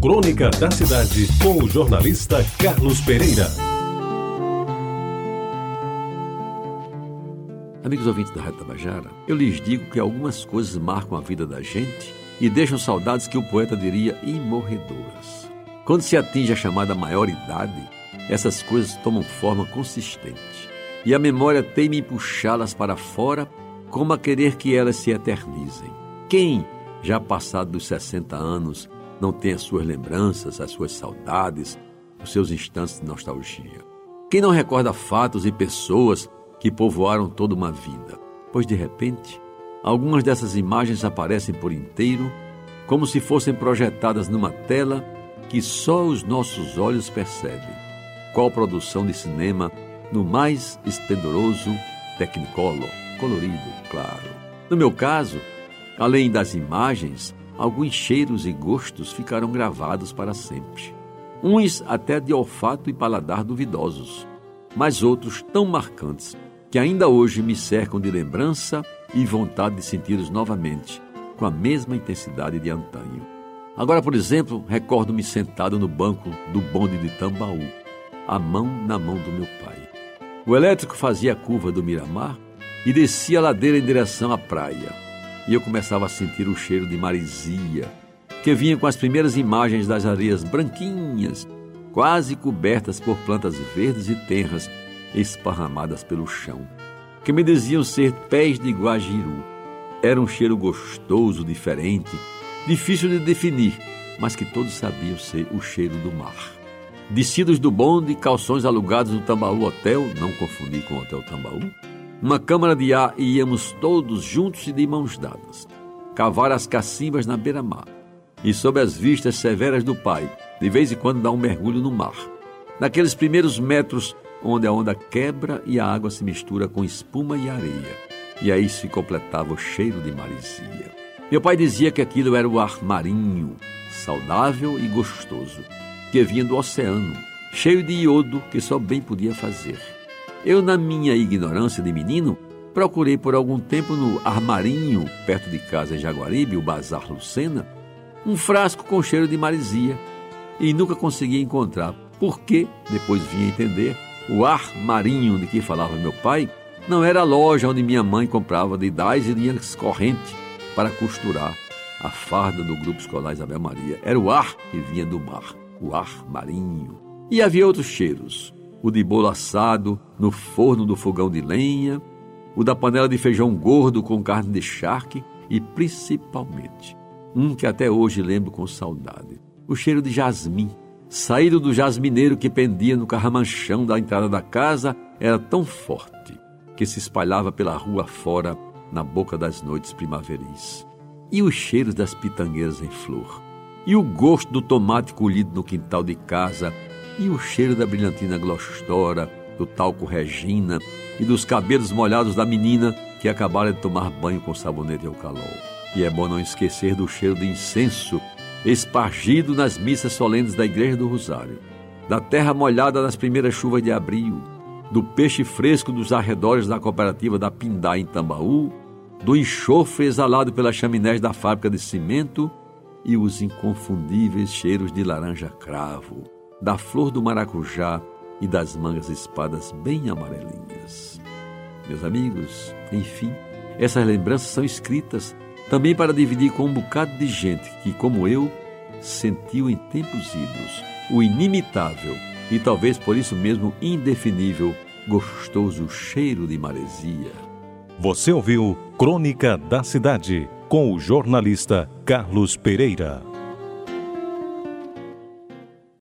Crônica da Cidade, com o jornalista Carlos Pereira. Amigos ouvintes da Rádio Tabajara, eu lhes digo que algumas coisas marcam a vida da gente e deixam saudades que o poeta diria imorredoras. Quando se atinge a chamada maioridade, essas coisas tomam forma consistente e a memória teima em puxá-las para fora como a querer que elas se eternizem. Quem, já passado dos 60 anos, não tem as suas lembranças, as suas saudades, os seus instantes de nostalgia? Quem não recorda fatos e pessoas que povoaram toda uma vida? Pois de repente, algumas dessas imagens aparecem por inteiro, como se fossem projetadas numa tela que só os nossos olhos percebem. Qual produção de cinema no mais esplendoroso Technicolor, colorido, claro. No meu caso, além das imagens, alguns cheiros e gostos ficaram gravados para sempre. Uns até de olfato e paladar duvidosos, mas outros tão marcantes que ainda hoje me cercam de lembrança e vontade de senti-los novamente, com a mesma intensidade de antanho. Agora, por exemplo, recordo-me sentado no banco do bonde de Tambaú, a mão na mão do meu pai. O elétrico fazia a curva do Miramar e descia a ladeira em direção à praia. E eu começava a sentir o cheiro de marisia, que vinha com as primeiras imagens das areias branquinhas, quase cobertas por plantas verdes e tenras esparramadas pelo chão, que me diziam ser pés de guajiru. Era um cheiro gostoso, diferente, difícil de definir, mas que todos sabiam ser o cheiro do mar. Descidos do bonde, calções alugados no Tambaú Hotel, não confundir com o Hotel Tambaú, uma câmara de ar e íamos todos juntos e de mãos dadas. Cavar as cacimbas na beira-mar e sob as vistas severas do pai, de vez em quando dar um mergulho no mar. Naqueles primeiros metros onde a onda quebra e a água se mistura com espuma e areia. E aí se completava o cheiro de marisia. Meu pai dizia que aquilo era o ar marinho, saudável e gostoso, que vinha do oceano, cheio de iodo que só bem podia fazer. Eu, na minha ignorância de menino, procurei por algum tempo no armarinho, perto de casa em Jaguaribe, o Bazar Lucena, um frasco com cheiro de marisia e nunca consegui encontrar. Porque, depois vim entender, o ar marinho de que falava meu pai não era a loja onde minha mãe comprava de dais e linhas corrente para costurar a farda do grupo escolar Isabel Maria. Era o ar que vinha do mar, o ar marinho. E havia outros cheiros: o de bolo assado no forno do fogão de lenha, o da panela de feijão gordo com carne de charque e, principalmente, um que até hoje lembro com saudade: o cheiro de jasmim. Saído do jasmineiro que pendia no carramanchão da entrada da casa, era tão forte que se espalhava pela rua fora na boca das noites primaveris. E os cheiros das pitangueiras em flor. E o gosto do tomate colhido no quintal de casa. E o cheiro da brilhantina glostora, do talco Regina e dos cabelos molhados da menina que acabara de tomar banho com sabonete ao calor. E é bom não esquecer do cheiro de incenso espargido nas missas solenes da Igreja do Rosário, da terra molhada nas primeiras chuvas de abril, do peixe fresco dos arredores da cooperativa da Pindá em Tambaú, do enxofre exalado pelas chaminés da fábrica de cimento e os inconfundíveis cheiros de laranja cravo, da flor do maracujá e das mangas espadas bem amarelinhas. Meus amigos, enfim, essas lembranças são escritas também para dividir com um bocado de gente que, como eu, sentiu em tempos idos o inimitável e talvez por isso mesmo indefinível gostoso cheiro de maresia. Você ouviu Crônica da Cidade com o jornalista Carlos Pereira.